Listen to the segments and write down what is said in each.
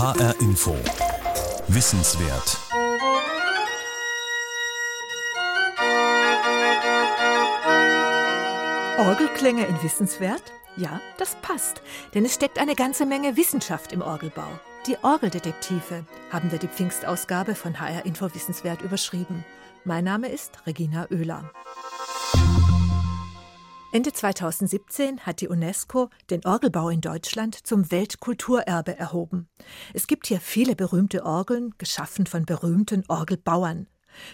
HR Info. Wissenswert. Orgelklänge in Wissenswert? Ja, das passt, denn es steckt eine ganze Menge Wissenschaft im Orgelbau. Die Orgeldetektive haben wir die Pfingstausgabe von HR Info Wissenswert überschrieben. Mein Name ist Regina Oehler. Ende 2017 hat die UNESCO den Orgelbau in Deutschland zum Weltkulturerbe erhoben. Es gibt hier viele berühmte Orgeln, geschaffen von berühmten Orgelbauern.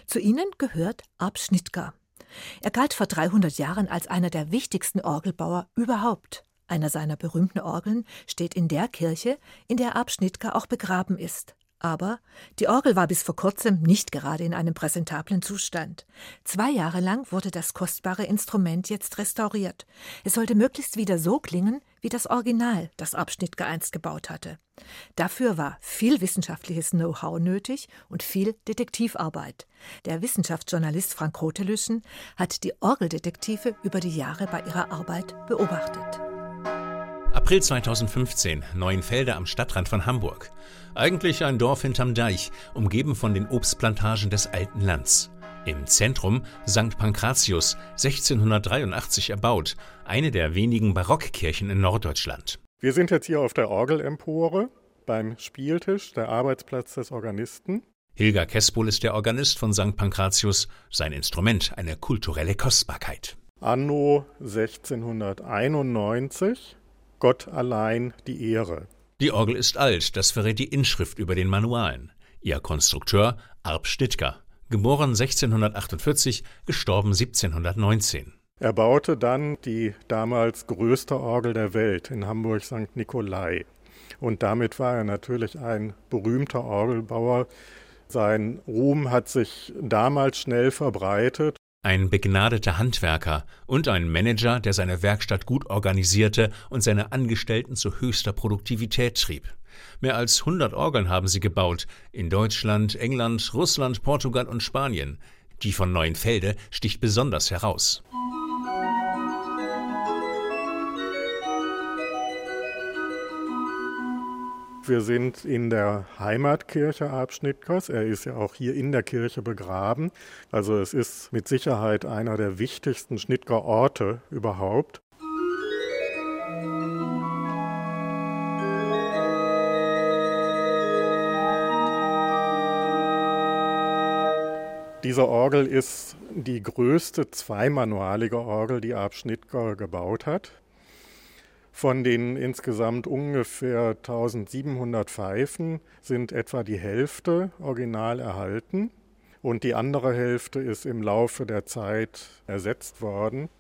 Zu ihnen gehört Arp Schnittger. Er galt vor 300 Jahren als einer der wichtigsten Orgelbauer überhaupt. Einer seiner berühmten Orgeln steht in der Kirche, in der Arp Schnittger auch begraben ist. Aber die Orgel war bis vor kurzem nicht gerade in einem präsentablen Zustand. Zwei Jahre lang wurde das kostbare Instrument jetzt restauriert. Es sollte möglichst wieder so klingen wie das Original, das Abschnitt einst gebaut hatte. Dafür war viel wissenschaftliches Know-how nötig und viel Detektivarbeit. Der Wissenschaftsjournalist Frank Rotelüschen hat die Orgeldetektive über die Jahre bei ihrer Arbeit beobachtet. April 2015, Neuenfelde am Stadtrand von Hamburg. Eigentlich ein Dorf hinterm Deich, umgeben von den Obstplantagen des alten Lands. Im Zentrum St. Pankratius, 1683 erbaut, eine der wenigen Barockkirchen in Norddeutschland. Wir sind jetzt hier auf der Orgelempore beim Spieltisch, der Arbeitsplatz des Organisten. Hilger Kespol ist der Organist von St. Pankratius, sein Instrument eine kulturelle Kostbarkeit. Anno 1691 Gott allein die Ehre. Die Orgel ist alt, das verrät die Inschrift über den Manualen. Ihr Konstrukteur Arp Stittger, geboren 1648, gestorben 1719. Er baute dann die damals größte Orgel der Welt in Hamburg St. Nikolai. Und damit war er natürlich ein berühmter Orgelbauer. Sein Ruhm hat sich damals schnell verbreitet ein begnadeter Handwerker und ein Manager, der seine Werkstatt gut organisierte und seine Angestellten zu höchster Produktivität trieb. Mehr als 100 Orgeln haben sie gebaut, in Deutschland, England, Russland, Portugal und Spanien. Die von Neuenfelde sticht besonders heraus. Wir sind in der Heimatkirche Abschnittgers. Er ist ja auch hier in der Kirche begraben. Also es ist mit Sicherheit einer der wichtigsten Schnittger Orte überhaupt. Diese Orgel ist die größte zweimanualige Orgel, die Abschnittger gebaut hat. Von den insgesamt ungefähr 1700 Pfeifen sind etwa die Hälfte original erhalten und die andere Hälfte ist im Laufe der Zeit ersetzt worden.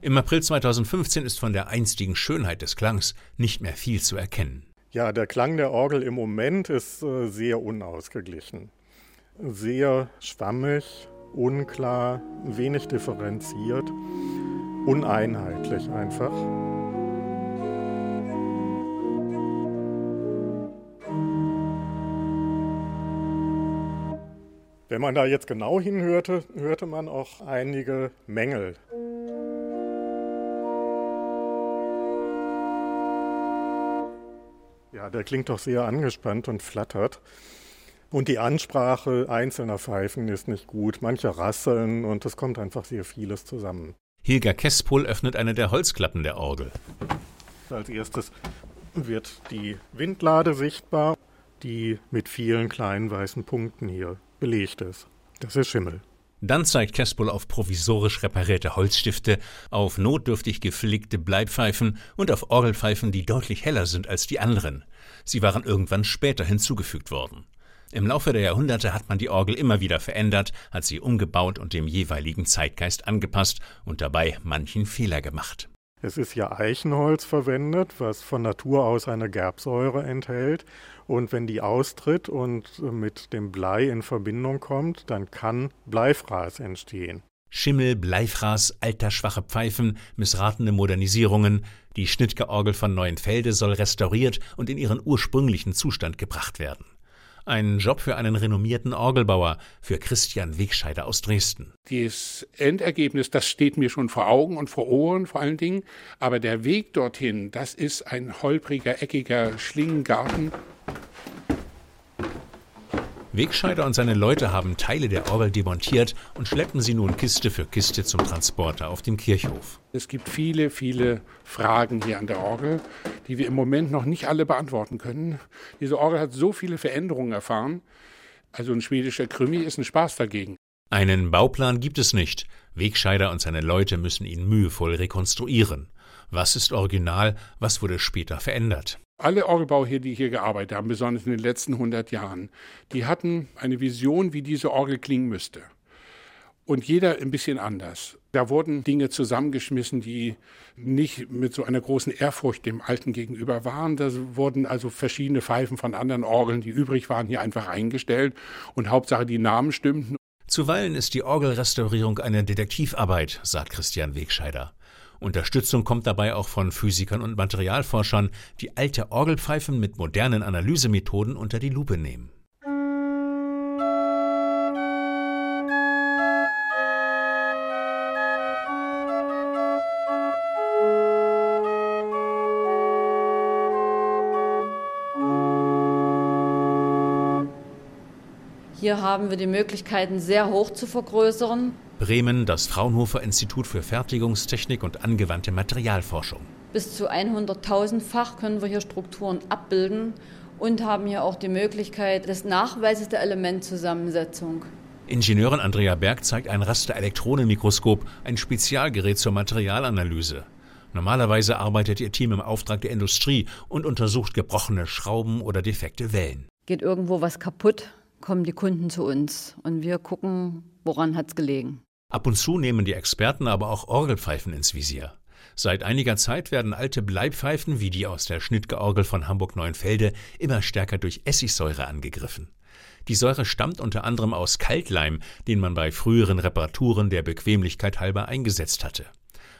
Im April 2015 ist von der einstigen Schönheit des Klangs nicht mehr viel zu erkennen. Ja, der Klang der Orgel im Moment ist äh, sehr unausgeglichen sehr schwammig, unklar, wenig differenziert, uneinheitlich einfach. Wenn man da jetzt genau hinhörte, hörte man auch einige Mängel. Ja, der klingt doch sehr angespannt und flattert. Und die Ansprache einzelner Pfeifen ist nicht gut. Manche rasseln und es kommt einfach sehr vieles zusammen. Hilger Kespol öffnet eine der Holzklappen der Orgel. Als erstes wird die Windlade sichtbar, die mit vielen kleinen weißen Punkten hier belegt ist. Das ist Schimmel. Dann zeigt Kespol auf provisorisch reparierte Holzstifte, auf notdürftig gepflegte Bleibpfeifen und auf Orgelpfeifen, die deutlich heller sind als die anderen. Sie waren irgendwann später hinzugefügt worden. Im Laufe der Jahrhunderte hat man die Orgel immer wieder verändert, hat sie umgebaut und dem jeweiligen Zeitgeist angepasst und dabei manchen Fehler gemacht. Es ist ja Eichenholz verwendet, was von Natur aus eine Gerbsäure enthält. Und wenn die austritt und mit dem Blei in Verbindung kommt, dann kann Bleifraß entstehen. Schimmel, Bleifraß, altersschwache Pfeifen, missratene Modernisierungen. Die Schnittgeorgel von Neuenfelde soll restauriert und in ihren ursprünglichen Zustand gebracht werden. Ein Job für einen renommierten Orgelbauer, für Christian Wegscheider aus Dresden. Das Endergebnis, das steht mir schon vor Augen und vor Ohren vor allen Dingen. Aber der Weg dorthin, das ist ein holpriger, eckiger Schlingengarten. Wegscheider und seine Leute haben Teile der Orgel demontiert und schleppen sie nun Kiste für Kiste zum Transporter auf den Kirchhof. Es gibt viele, viele Fragen hier an der Orgel, die wir im Moment noch nicht alle beantworten können. Diese Orgel hat so viele Veränderungen erfahren. Also ein schwedischer Krümmi ist ein Spaß dagegen. Einen Bauplan gibt es nicht. Wegscheider und seine Leute müssen ihn mühevoll rekonstruieren. Was ist original, was wurde später verändert? Alle Orgelbauer hier, die hier gearbeitet haben, besonders in den letzten 100 Jahren, die hatten eine Vision, wie diese Orgel klingen müsste. Und jeder ein bisschen anders. Da wurden Dinge zusammengeschmissen, die nicht mit so einer großen Ehrfurcht dem Alten gegenüber waren. Da wurden also verschiedene Pfeifen von anderen Orgeln, die übrig waren, hier einfach eingestellt. Und Hauptsache die Namen stimmten. Zuweilen ist die Orgelrestaurierung eine Detektivarbeit, sagt Christian Wegscheider. Unterstützung kommt dabei auch von Physikern und Materialforschern, die alte Orgelpfeifen mit modernen Analysemethoden unter die Lupe nehmen. Hier haben wir die Möglichkeiten, sehr hoch zu vergrößern. Bremen das Fraunhofer Institut für Fertigungstechnik und angewandte Materialforschung. Bis zu 100.000-fach können wir hier Strukturen abbilden und haben hier auch die Möglichkeit des Nachweises der Elementzusammensetzung. Ingenieurin Andrea Berg zeigt ein Rasterelektronenmikroskop, ein Spezialgerät zur Materialanalyse. Normalerweise arbeitet ihr Team im Auftrag der Industrie und untersucht gebrochene Schrauben oder defekte Wellen. Geht irgendwo was kaputt, kommen die Kunden zu uns und wir gucken, woran hat es gelegen. Ab und zu nehmen die Experten aber auch Orgelpfeifen ins Visier. Seit einiger Zeit werden alte Bleibpfeifen wie die aus der Schnittgeorgel von Hamburg-Neuenfelde immer stärker durch Essigsäure angegriffen. Die Säure stammt unter anderem aus Kaltleim, den man bei früheren Reparaturen der Bequemlichkeit halber eingesetzt hatte.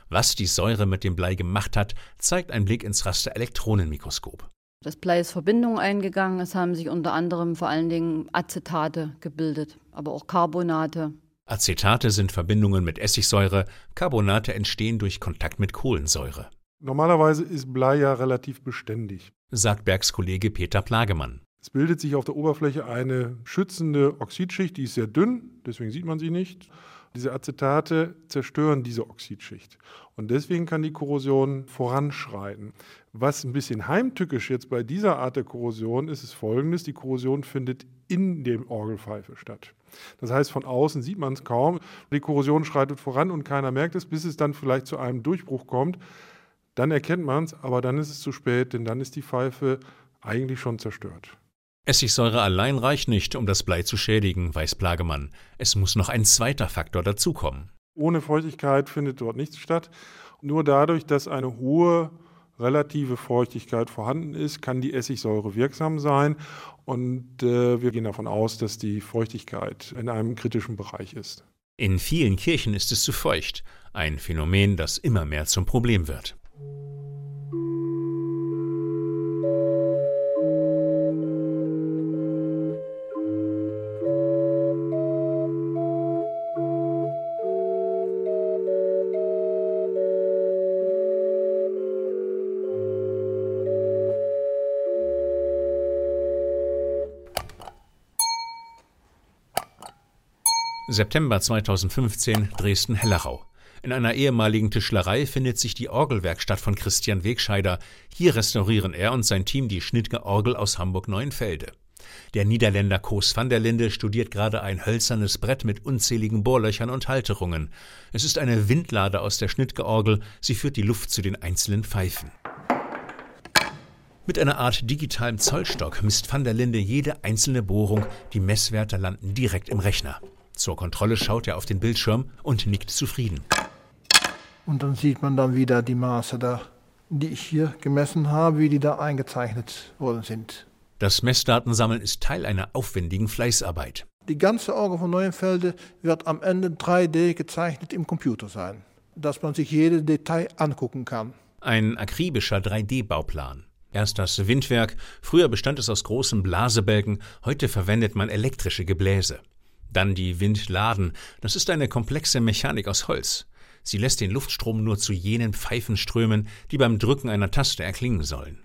Was die Säure mit dem Blei gemacht hat, zeigt ein Blick ins Rasterelektronenmikroskop. Das Blei ist Verbindung eingegangen. Es haben sich unter anderem vor allen Dingen Acetate gebildet, aber auch Carbonate. Acetate sind Verbindungen mit Essigsäure, Carbonate entstehen durch Kontakt mit Kohlensäure. Normalerweise ist Blei ja relativ beständig, sagt Bergs Kollege Peter Plagemann. Es bildet sich auf der Oberfläche eine schützende Oxidschicht, die ist sehr dünn, deswegen sieht man sie nicht. Diese Acetate zerstören diese Oxidschicht. Und deswegen kann die Korrosion voranschreiten. Was ein bisschen heimtückisch jetzt bei dieser Art der Korrosion ist, ist folgendes: Die Korrosion findet in dem Orgelpfeife statt. Das heißt, von außen sieht man es kaum. Die Korrosion schreitet voran und keiner merkt es, bis es dann vielleicht zu einem Durchbruch kommt. Dann erkennt man es, aber dann ist es zu spät, denn dann ist die Pfeife eigentlich schon zerstört. Essigsäure allein reicht nicht, um das Blei zu schädigen, weiß Plagemann. Es muss noch ein zweiter Faktor dazukommen. Ohne Feuchtigkeit findet dort nichts statt. Nur dadurch, dass eine hohe relative Feuchtigkeit vorhanden ist, kann die Essigsäure wirksam sein. Und äh, wir gehen davon aus, dass die Feuchtigkeit in einem kritischen Bereich ist. In vielen Kirchen ist es zu feucht, ein Phänomen, das immer mehr zum Problem wird. September 2015 Dresden-Hellerau. In einer ehemaligen Tischlerei findet sich die Orgelwerkstatt von Christian Wegscheider. Hier restaurieren er und sein Team die Schnittger Orgel aus Hamburg-Neuenfelde. Der Niederländer Koos van der Linde studiert gerade ein hölzernes Brett mit unzähligen Bohrlöchern und Halterungen. Es ist eine Windlade aus der Schnittger Orgel. Sie führt die Luft zu den einzelnen Pfeifen. Mit einer Art digitalem Zollstock misst van der Linde jede einzelne Bohrung. Die Messwerte landen direkt im Rechner. Zur Kontrolle schaut er auf den Bildschirm und nickt zufrieden. Und dann sieht man dann wieder die Maße da, die ich hier gemessen habe, wie die da eingezeichnet worden sind. Das Messdatensammeln ist Teil einer aufwendigen Fleißarbeit. Die ganze Orgel von Neuenfelde wird am Ende 3D gezeichnet im Computer sein, dass man sich jedes Detail angucken kann. Ein akribischer 3D-Bauplan. Erst das Windwerk, früher bestand es aus großen Blasebälgen, heute verwendet man elektrische Gebläse. Dann die Windladen, das ist eine komplexe Mechanik aus Holz. Sie lässt den Luftstrom nur zu jenen Pfeifen strömen, die beim Drücken einer Taste erklingen sollen.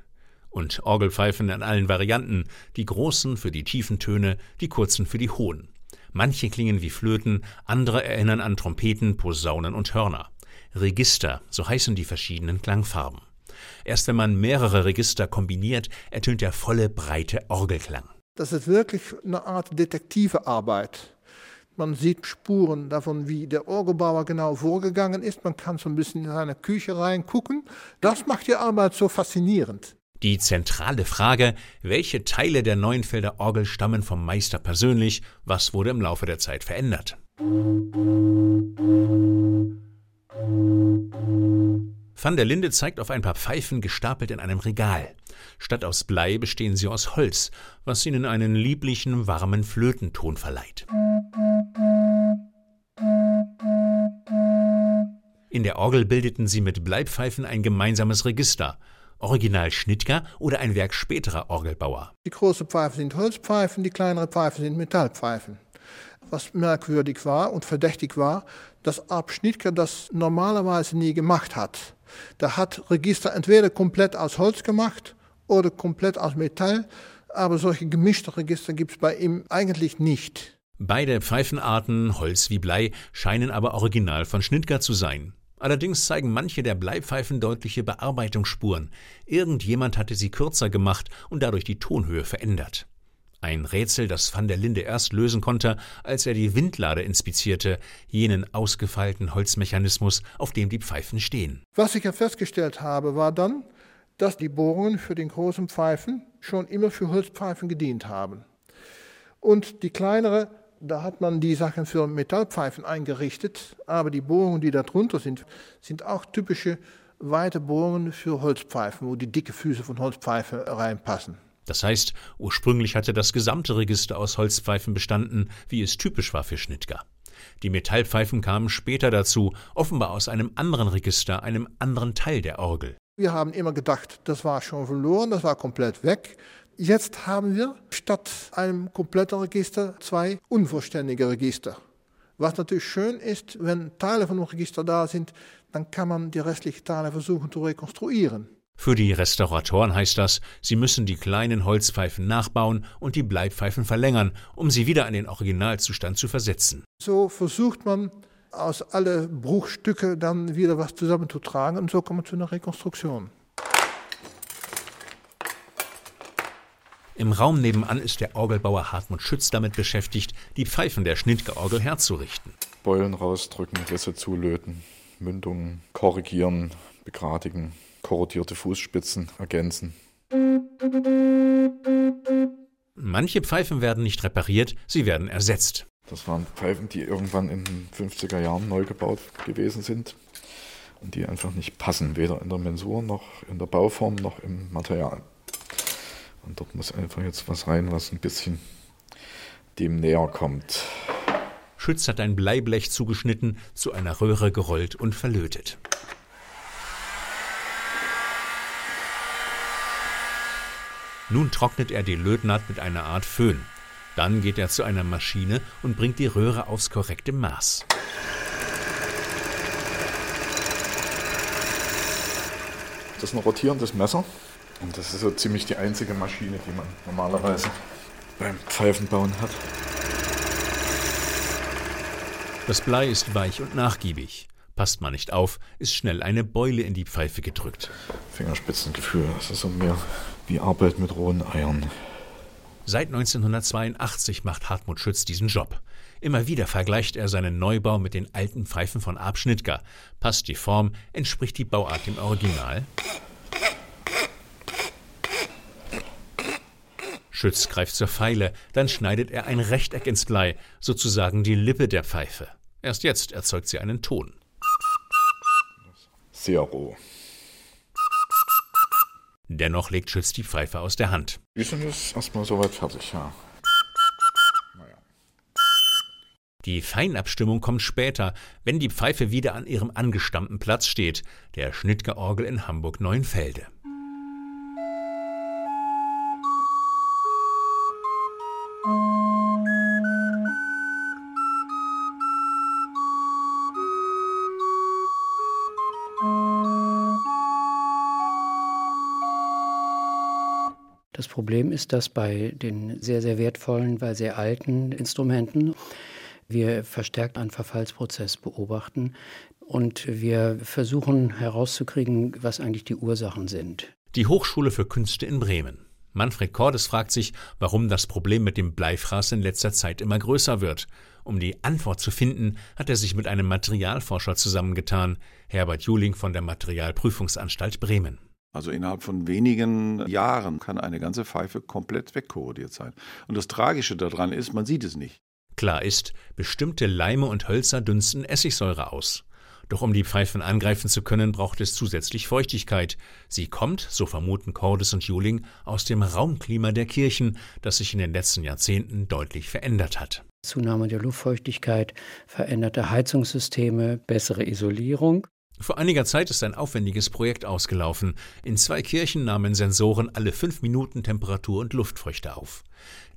Und Orgelpfeifen in allen Varianten, die großen für die tiefen Töne, die kurzen für die hohen. Manche klingen wie Flöten, andere erinnern an Trompeten, Posaunen und Hörner. Register, so heißen die verschiedenen Klangfarben. Erst wenn man mehrere Register kombiniert, ertönt der volle, breite Orgelklang. Das ist wirklich eine Art detektive Arbeit. Man sieht Spuren davon, wie der Orgelbauer genau vorgegangen ist. Man kann so ein bisschen in seine Küche reingucken. Das macht die Arbeit so faszinierend. Die zentrale Frage, welche Teile der Neuenfelder Orgel stammen vom Meister persönlich, was wurde im Laufe der Zeit verändert? Van der Linde zeigt auf ein paar Pfeifen gestapelt in einem Regal. Statt aus Blei bestehen sie aus Holz, was ihnen einen lieblichen, warmen Flötenton verleiht. In der Orgel bildeten sie mit Bleipfeifen ein gemeinsames Register. Original Schnittger oder ein Werk späterer Orgelbauer. Die großen Pfeifen sind Holzpfeifen, die kleineren Pfeifen sind Metallpfeifen. Was merkwürdig war und verdächtig war, dass Ab Schnittger das normalerweise nie gemacht hat. Der hat Register entweder komplett aus Holz gemacht oder komplett aus Metall, aber solche gemischte Register gibt es bei ihm eigentlich nicht. Beide Pfeifenarten, Holz wie Blei, scheinen aber original von Schnittger zu sein. Allerdings zeigen manche der Bleipfeifen deutliche Bearbeitungsspuren. Irgendjemand hatte sie kürzer gemacht und dadurch die Tonhöhe verändert. Ein Rätsel, das van der Linde erst lösen konnte, als er die Windlade inspizierte, jenen ausgefeilten Holzmechanismus, auf dem die Pfeifen stehen. Was ich ja festgestellt habe, war dann, dass die Bohrungen für den großen Pfeifen schon immer für Holzpfeifen gedient haben. Und die kleinere da hat man die Sachen für Metallpfeifen eingerichtet, aber die Bohrungen, die da drunter sind, sind auch typische weite Bohrungen für Holzpfeifen, wo die dicke Füße von Holzpfeifen reinpassen. Das heißt, ursprünglich hatte das gesamte Register aus Holzpfeifen bestanden, wie es typisch war für Schnittger. Die Metallpfeifen kamen später dazu, offenbar aus einem anderen Register, einem anderen Teil der Orgel. Wir haben immer gedacht, das war schon verloren, das war komplett weg. Jetzt haben wir statt einem kompletten Register zwei unvollständige Register. Was natürlich schön ist, wenn Teile von einem Register da sind, dann kann man die restlichen Teile versuchen zu rekonstruieren. Für die Restauratoren heißt das, sie müssen die kleinen Holzpfeifen nachbauen und die Bleipfeifen verlängern, um sie wieder an den Originalzustand zu versetzen. So versucht man aus alle Bruchstücke dann wieder was zusammenzutragen und so kommt man zu einer Rekonstruktion. Im Raum nebenan ist der Orgelbauer Hartmut Schütz damit beschäftigt, die Pfeifen der Schnittgeorgel herzurichten. Beulen rausdrücken, Risse zulöten, Mündungen korrigieren, begradigen, korrodierte Fußspitzen ergänzen. Manche Pfeifen werden nicht repariert, sie werden ersetzt. Das waren Pfeifen, die irgendwann in den 50er Jahren neu gebaut gewesen sind und die einfach nicht passen, weder in der Mensur noch in der Bauform noch im Material. Und dort muss einfach jetzt was rein, was ein bisschen dem näher kommt. Schütz hat ein Bleiblech zugeschnitten, zu einer Röhre gerollt und verlötet. Nun trocknet er die Lötnaht mit einer Art Föhn. Dann geht er zu einer Maschine und bringt die Röhre aufs korrekte Maß. Das ist ein rotierendes Messer. Und das ist so ziemlich die einzige Maschine, die man normalerweise beim Pfeifenbauen hat. Das Blei ist weich und nachgiebig. Passt man nicht auf, ist schnell eine Beule in die Pfeife gedrückt. Fingerspitzengefühl, das ist so mehr wie Arbeit mit rohen Eiern. Seit 1982 macht Hartmut Schütz diesen Job. Immer wieder vergleicht er seinen Neubau mit den alten Pfeifen von Ab Schnittger. Passt die Form, entspricht die Bauart dem Original? Schütz greift zur Feile, dann schneidet er ein Rechteck ins Blei, sozusagen die Lippe der Pfeife. Erst jetzt erzeugt sie einen Ton. Roh. Dennoch legt Schütz die Pfeife aus der Hand. Wir sind jetzt erstmal soweit fertig, ja. Die Feinabstimmung kommt später, wenn die Pfeife wieder an ihrem angestammten Platz steht, der Schnittgeorgel in Hamburg-Neuenfelde. Problem ist, dass bei den sehr, sehr wertvollen, weil sehr alten Instrumenten wir verstärkt einen Verfallsprozess beobachten und wir versuchen herauszukriegen, was eigentlich die Ursachen sind. Die Hochschule für Künste in Bremen. Manfred Cordes fragt sich, warum das Problem mit dem Bleifraß in letzter Zeit immer größer wird. Um die Antwort zu finden, hat er sich mit einem Materialforscher zusammengetan, Herbert Juling von der Materialprüfungsanstalt Bremen. Also innerhalb von wenigen Jahren kann eine ganze Pfeife komplett wegkorrodiert sein. Und das Tragische daran ist, man sieht es nicht. Klar ist, bestimmte Leime und Hölzer dünsten Essigsäure aus. Doch um die Pfeifen angreifen zu können, braucht es zusätzlich Feuchtigkeit. Sie kommt, so vermuten Cordes und Juling, aus dem Raumklima der Kirchen, das sich in den letzten Jahrzehnten deutlich verändert hat. Zunahme der Luftfeuchtigkeit, veränderte Heizungssysteme, bessere Isolierung. Vor einiger Zeit ist ein aufwendiges Projekt ausgelaufen. In zwei Kirchen nahmen Sensoren alle fünf Minuten Temperatur und Luftfeuchte auf.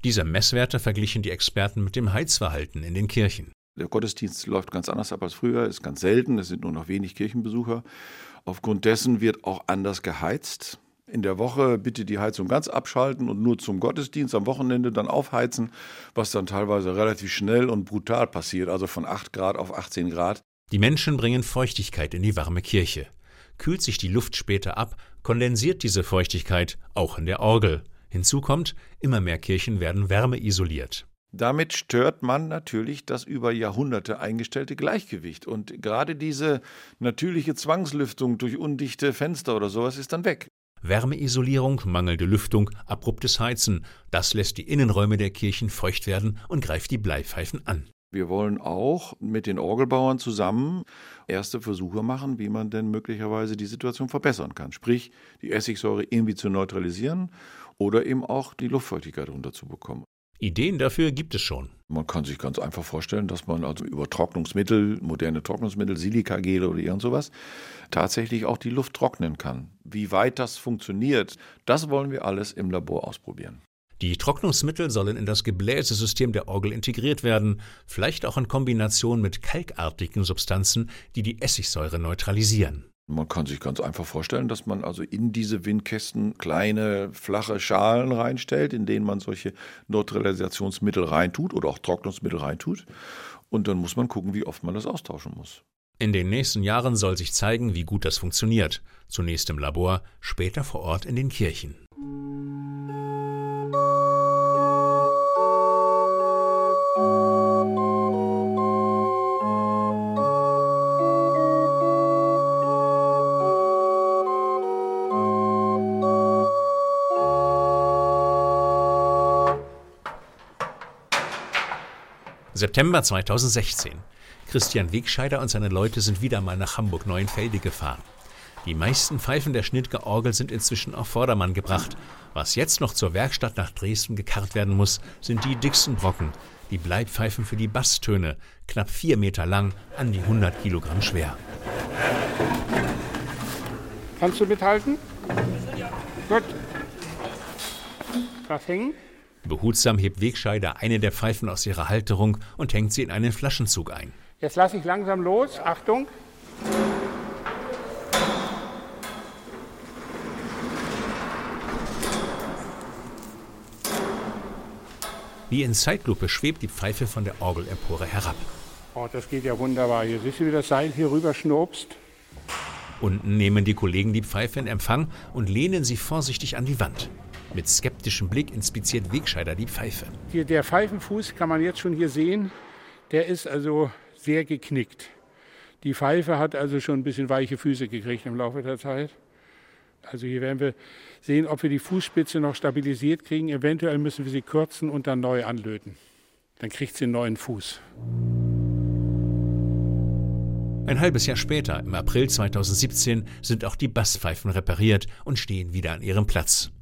Diese Messwerte verglichen die Experten mit dem Heizverhalten in den Kirchen. Der Gottesdienst läuft ganz anders ab als früher, ist ganz selten, es sind nur noch wenig Kirchenbesucher. Aufgrund dessen wird auch anders geheizt. In der Woche bitte die Heizung ganz abschalten und nur zum Gottesdienst am Wochenende dann aufheizen, was dann teilweise relativ schnell und brutal passiert, also von 8 Grad auf 18 Grad. Die Menschen bringen Feuchtigkeit in die warme Kirche. Kühlt sich die Luft später ab, kondensiert diese Feuchtigkeit auch in der Orgel. Hinzu kommt, immer mehr Kirchen werden wärmeisoliert. Damit stört man natürlich das über Jahrhunderte eingestellte Gleichgewicht. Und gerade diese natürliche Zwangslüftung durch undichte Fenster oder sowas ist dann weg. Wärmeisolierung, mangelnde Lüftung, abruptes Heizen, das lässt die Innenräume der Kirchen feucht werden und greift die Bleipfeifen an. Wir wollen auch mit den Orgelbauern zusammen erste Versuche machen, wie man denn möglicherweise die Situation verbessern kann. Sprich, die Essigsäure irgendwie zu neutralisieren oder eben auch die Luftfeuchtigkeit runterzubekommen. Ideen dafür gibt es schon. Man kann sich ganz einfach vorstellen, dass man also über Trocknungsmittel, moderne Trocknungsmittel, Silikagele oder irgend sowas, tatsächlich auch die Luft trocknen kann. Wie weit das funktioniert, das wollen wir alles im Labor ausprobieren. Die Trocknungsmittel sollen in das Gebläsesystem der Orgel integriert werden, vielleicht auch in Kombination mit kalkartigen Substanzen, die die Essigsäure neutralisieren. Man kann sich ganz einfach vorstellen, dass man also in diese Windkästen kleine, flache Schalen reinstellt, in denen man solche Neutralisationsmittel reintut oder auch Trocknungsmittel reintut. Und dann muss man gucken, wie oft man das austauschen muss. In den nächsten Jahren soll sich zeigen, wie gut das funktioniert. Zunächst im Labor, später vor Ort in den Kirchen. September 2016. Christian Wegscheider und seine Leute sind wieder mal nach Hamburg-Neuenfelde gefahren. Die meisten Pfeifen der Schnittger Orgel sind inzwischen auf Vordermann gebracht. Was jetzt noch zur Werkstatt nach Dresden gekarrt werden muss, sind die dicksten Brocken, die Bleibpfeifen für die Basstöne, knapp vier Meter lang, an die 100 Kilogramm schwer. Kannst du mithalten? Ja. Gut. Das hängen? Behutsam hebt Wegscheider eine der Pfeifen aus ihrer Halterung und hängt sie in einen Flaschenzug ein. Jetzt lasse ich langsam los. Achtung. Wie in Zeitlupe schwebt die Pfeife von der Orgelempore herab. Oh, das geht ja wunderbar. Hier siehst du, wie das Seil hier rüber schnurpst. Unten nehmen die Kollegen die Pfeife in Empfang und lehnen sie vorsichtig an die Wand. Mit skeptischem Blick inspiziert Wegscheider die Pfeife. Hier der Pfeifenfuß kann man jetzt schon hier sehen. Der ist also sehr geknickt. Die Pfeife hat also schon ein bisschen weiche Füße gekriegt im Laufe der Zeit. Also hier werden wir sehen, ob wir die Fußspitze noch stabilisiert kriegen. Eventuell müssen wir sie kürzen und dann neu anlöten. Dann kriegt sie einen neuen Fuß. Ein halbes Jahr später, im April 2017, sind auch die Basspfeifen repariert und stehen wieder an ihrem Platz.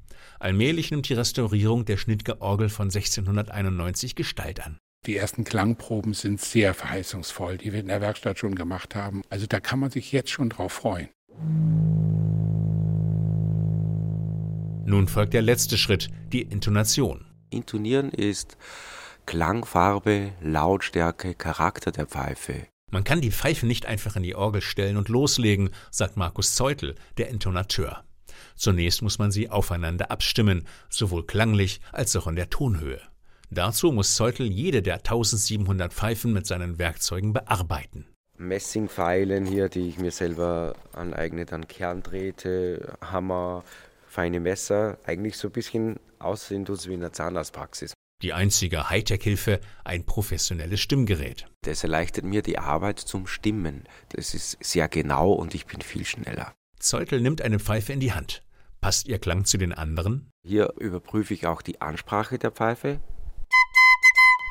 Allmählich nimmt die Restaurierung der Schnittger Orgel von 1691 Gestalt an. Die ersten Klangproben sind sehr verheißungsvoll, die wir in der Werkstatt schon gemacht haben. Also da kann man sich jetzt schon drauf freuen. Nun folgt der letzte Schritt, die Intonation. Intonieren ist Klangfarbe, Lautstärke, Charakter der Pfeife. Man kann die Pfeife nicht einfach in die Orgel stellen und loslegen, sagt Markus Zeutel, der Intonateur. Zunächst muss man sie aufeinander abstimmen, sowohl klanglich als auch in der Tonhöhe. Dazu muss Zeutel jede der 1700 Pfeifen mit seinen Werkzeugen bearbeiten. Messingpfeilen hier, die ich mir selber aneigne, dann Kerndrähte, Hammer, feine Messer, eigentlich so ein bisschen aussehen tut es wie in der Zahnarztpraxis. Die einzige Hightech-Hilfe, ein professionelles Stimmgerät. Das erleichtert mir die Arbeit zum Stimmen. Das ist sehr genau und ich bin viel schneller. Zeutel nimmt eine Pfeife in die Hand. Passt ihr Klang zu den anderen? Hier überprüfe ich auch die Ansprache der Pfeife.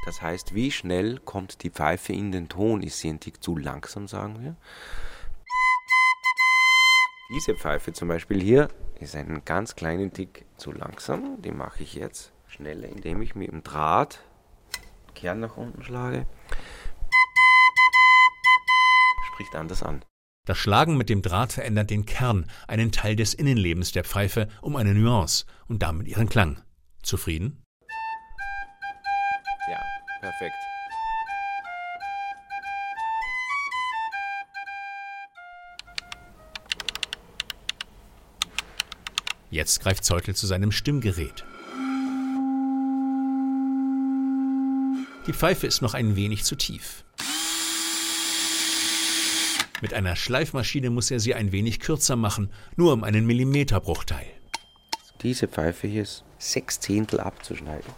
Das heißt, wie schnell kommt die Pfeife in den Ton? Ist sie ein Tick zu langsam, sagen wir? Diese Pfeife zum Beispiel hier ist einen ganz kleinen Tick zu langsam. Die mache ich jetzt schneller, indem ich mit dem Draht Kern nach unten schlage. Spricht anders an. Das Schlagen mit dem Draht verändert den Kern, einen Teil des Innenlebens der Pfeife, um eine Nuance und damit ihren Klang. Zufrieden? Ja, perfekt. Jetzt greift Zeutel zu seinem Stimmgerät. Die Pfeife ist noch ein wenig zu tief. Mit einer Schleifmaschine muss er sie ein wenig kürzer machen, nur um einen Millimeterbruchteil. Diese Pfeife hier ist sechs Zehntel abzuschneiden.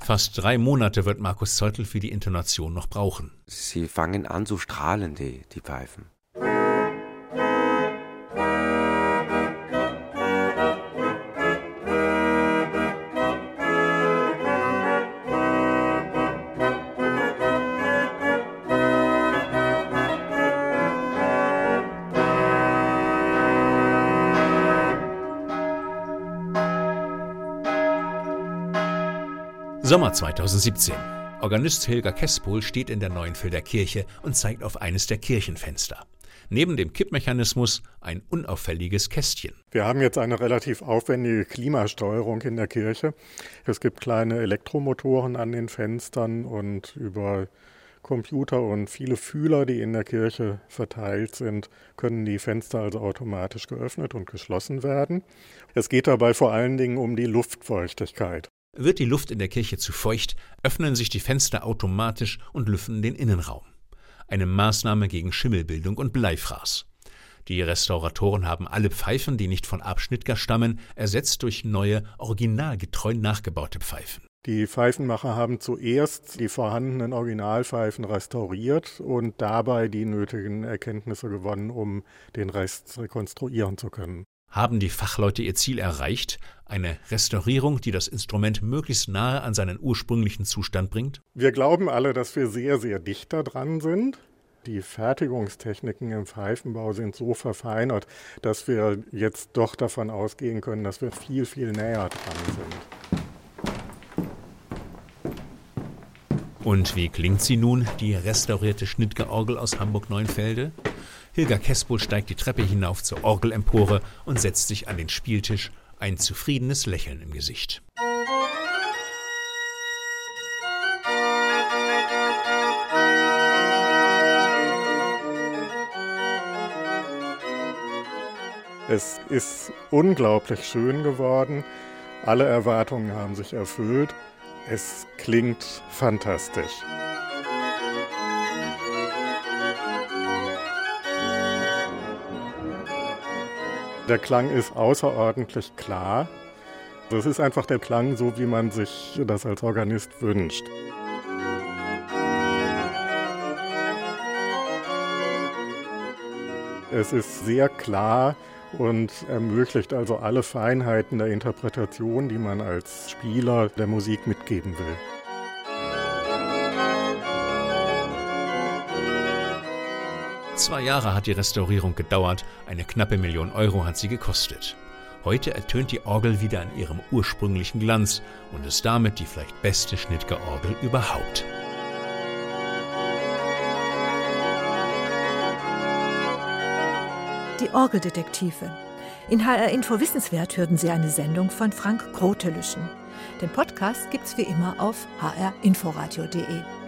Fast drei Monate wird Markus Zeutel für die Intonation noch brauchen. Sie fangen an zu strahlen, die, die Pfeifen. Sommer 2017. Organist Hilger Kespol steht in der Neuenfelder Kirche und zeigt auf eines der Kirchenfenster. Neben dem Kippmechanismus ein unauffälliges Kästchen. Wir haben jetzt eine relativ aufwendige Klimasteuerung in der Kirche. Es gibt kleine Elektromotoren an den Fenstern und über Computer und viele Fühler, die in der Kirche verteilt sind, können die Fenster also automatisch geöffnet und geschlossen werden. Es geht dabei vor allen Dingen um die Luftfeuchtigkeit. Wird die Luft in der Kirche zu feucht, öffnen sich die Fenster automatisch und lüften den Innenraum. Eine Maßnahme gegen Schimmelbildung und Bleifraß. Die Restauratoren haben alle Pfeifen, die nicht von Abschnittger stammen, ersetzt durch neue, originalgetreu nachgebaute Pfeifen. Die Pfeifenmacher haben zuerst die vorhandenen Originalpfeifen restauriert und dabei die nötigen Erkenntnisse gewonnen, um den Rest rekonstruieren zu können. Haben die Fachleute ihr Ziel erreicht, eine Restaurierung, die das Instrument möglichst nahe an seinen ursprünglichen Zustand bringt? Wir glauben alle, dass wir sehr, sehr dicht daran sind. Die Fertigungstechniken im Pfeifenbau sind so verfeinert, dass wir jetzt doch davon ausgehen können, dass wir viel, viel näher dran sind. Und wie klingt sie nun, die restaurierte Schnittgeorgel aus Hamburg-Neuenfelde? Hilger Kespel steigt die Treppe hinauf zur Orgelempore und setzt sich an den Spieltisch, ein zufriedenes Lächeln im Gesicht. Es ist unglaublich schön geworden. Alle Erwartungen haben sich erfüllt. Es klingt fantastisch. Der Klang ist außerordentlich klar. Das ist einfach der Klang, so wie man sich das als Organist wünscht. Es ist sehr klar und ermöglicht also alle Feinheiten der Interpretation, die man als Spieler der Musik mitgeben will. Zwei Jahre hat die Restaurierung gedauert, eine knappe Million Euro hat sie gekostet. Heute ertönt die Orgel wieder an ihrem ursprünglichen Glanz und ist damit die vielleicht beste Schnittgeorgel überhaupt. Die Orgeldetektive. In HR Info Wissenswert hörten Sie eine Sendung von Frank Grotelüschen. Den Podcast gibt's wie immer auf hrinforadio.de.